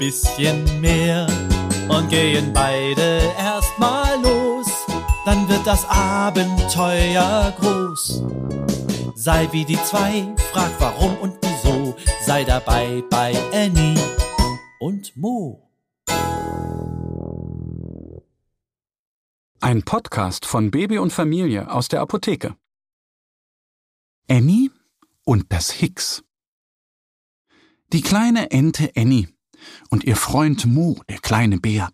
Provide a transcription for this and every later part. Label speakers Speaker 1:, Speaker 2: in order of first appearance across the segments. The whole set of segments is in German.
Speaker 1: bisschen mehr und gehen beide erstmal los. Dann wird das Abenteuer groß. Sei wie die zwei, frag warum und wieso. Sei dabei bei Annie und Mo.
Speaker 2: Ein Podcast von Baby und Familie aus der Apotheke. Annie und das Hicks. Die kleine Ente Annie und ihr Freund Mo, der kleine Bär,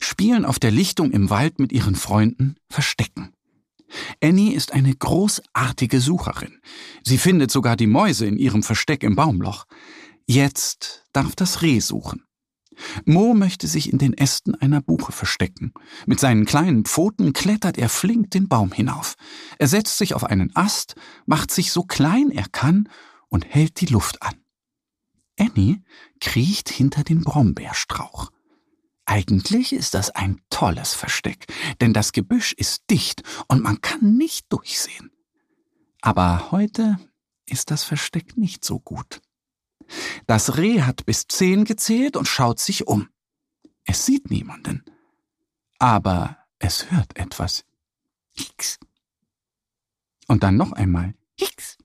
Speaker 2: spielen auf der Lichtung im Wald mit ihren Freunden Verstecken. Annie ist eine großartige Sucherin. Sie findet sogar die Mäuse in ihrem Versteck im Baumloch. Jetzt darf das Reh suchen. Mo möchte sich in den Ästen einer Buche verstecken. Mit seinen kleinen Pfoten klettert er flink den Baum hinauf. Er setzt sich auf einen Ast, macht sich so klein er kann und hält die Luft an. Annie kriecht hinter den Brombeerstrauch. Eigentlich ist das ein tolles Versteck, denn das Gebüsch ist dicht und man kann nicht durchsehen. Aber heute ist das Versteck nicht so gut. Das Reh hat bis zehn gezählt und schaut sich um. Es sieht niemanden. Aber es hört etwas. Hicks. Und dann noch einmal. Hicks.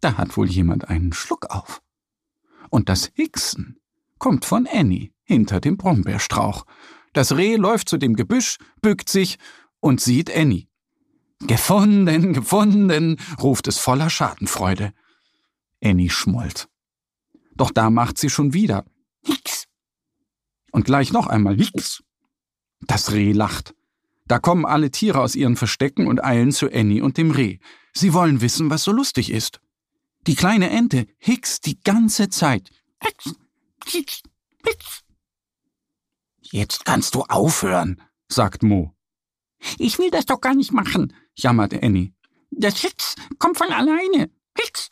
Speaker 2: Da hat wohl jemand einen Schluck auf. Und das Hicksen kommt von Annie hinter dem Brombeerstrauch. Das Reh läuft zu dem Gebüsch, bückt sich und sieht Annie. Gefunden, gefunden, ruft es voller Schadenfreude. Annie schmollt. Doch da macht sie schon wieder Hicks. Und gleich noch einmal Hicks. Das Reh lacht. Da kommen alle Tiere aus ihren Verstecken und eilen zu Annie und dem Reh. Sie wollen wissen, was so lustig ist. Die kleine Ente Hicks die ganze Zeit. Hicks, Hicks, Hicks. Jetzt kannst du aufhören, sagt Mo. Ich will das doch gar nicht machen, jammert Annie. Das Hicks kommt von alleine. Hicks.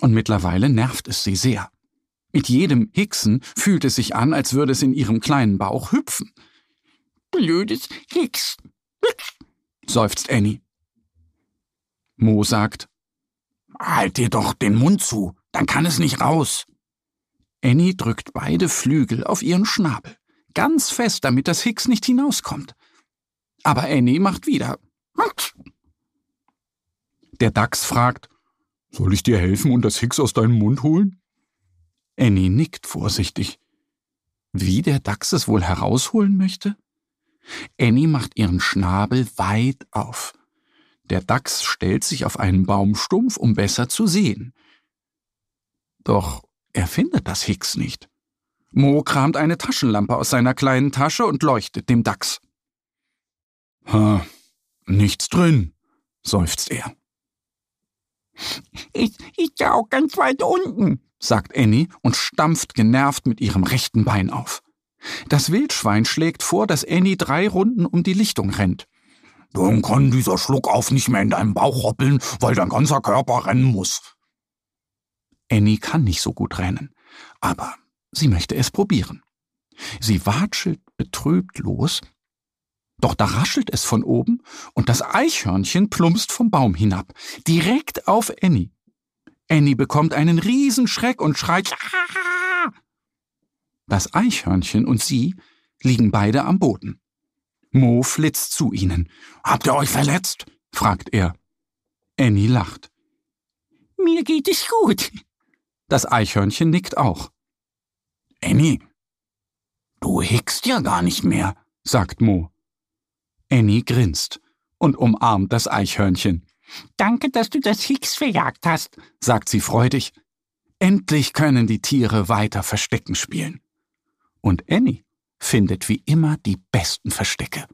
Speaker 2: Und mittlerweile nervt es sie sehr. Mit jedem Hicksen fühlt es sich an, als würde es in ihrem kleinen Bauch hüpfen. Blödes Hicks, Hicks, seufzt Annie. Mo sagt, Halt dir doch den Mund zu, dann kann es nicht raus. Annie drückt beide Flügel auf ihren Schnabel, ganz fest, damit das Hicks nicht hinauskommt. Aber Annie macht wieder. Der Dachs fragt, soll ich dir helfen und das Hicks aus deinem Mund holen? Annie nickt vorsichtig. Wie der Dachs es wohl herausholen möchte? Annie macht ihren Schnabel weit auf. Der Dachs stellt sich auf einen Baumstumpf, um besser zu sehen. Doch er findet das Hicks nicht. Mo kramt eine Taschenlampe aus seiner kleinen Tasche und leuchtet dem Dachs. Ha, nichts drin, seufzt er. Ich, ist ja auch ganz weit unten, sagt Annie und stampft genervt mit ihrem rechten Bein auf. Das Wildschwein schlägt vor, dass Annie drei Runden um die Lichtung rennt. Dann kann dieser Schluckauf nicht mehr in deinem Bauch hoppeln, weil dein ganzer Körper rennen muss. Annie kann nicht so gut rennen, aber sie möchte es probieren. Sie watschelt betrübt los, doch da raschelt es von oben und das Eichhörnchen plumpst vom Baum hinab, direkt auf Annie. Annie bekommt einen Riesenschreck und schreit Aah! Das Eichhörnchen und sie liegen beide am Boden. Mo flitzt zu ihnen. Habt ihr euch verletzt? fragt er. Annie lacht. Mir geht es gut. Das Eichhörnchen nickt auch. Annie, du hickst ja gar nicht mehr, sagt Mo. Annie grinst und umarmt das Eichhörnchen. Danke, dass du das Hicks verjagt hast, sagt sie freudig. Endlich können die Tiere weiter Verstecken spielen. Und Annie findet wie immer die besten Verstecke.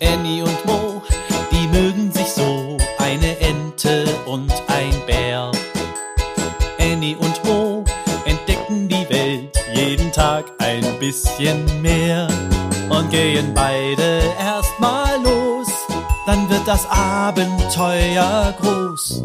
Speaker 1: Annie und Mo, die mögen sich so, eine Ente und ein Bär. Annie und Mo entdecken die Welt jeden Tag ein bisschen mehr und gehen beide erstmal los, dann wird das Abenteuer groß.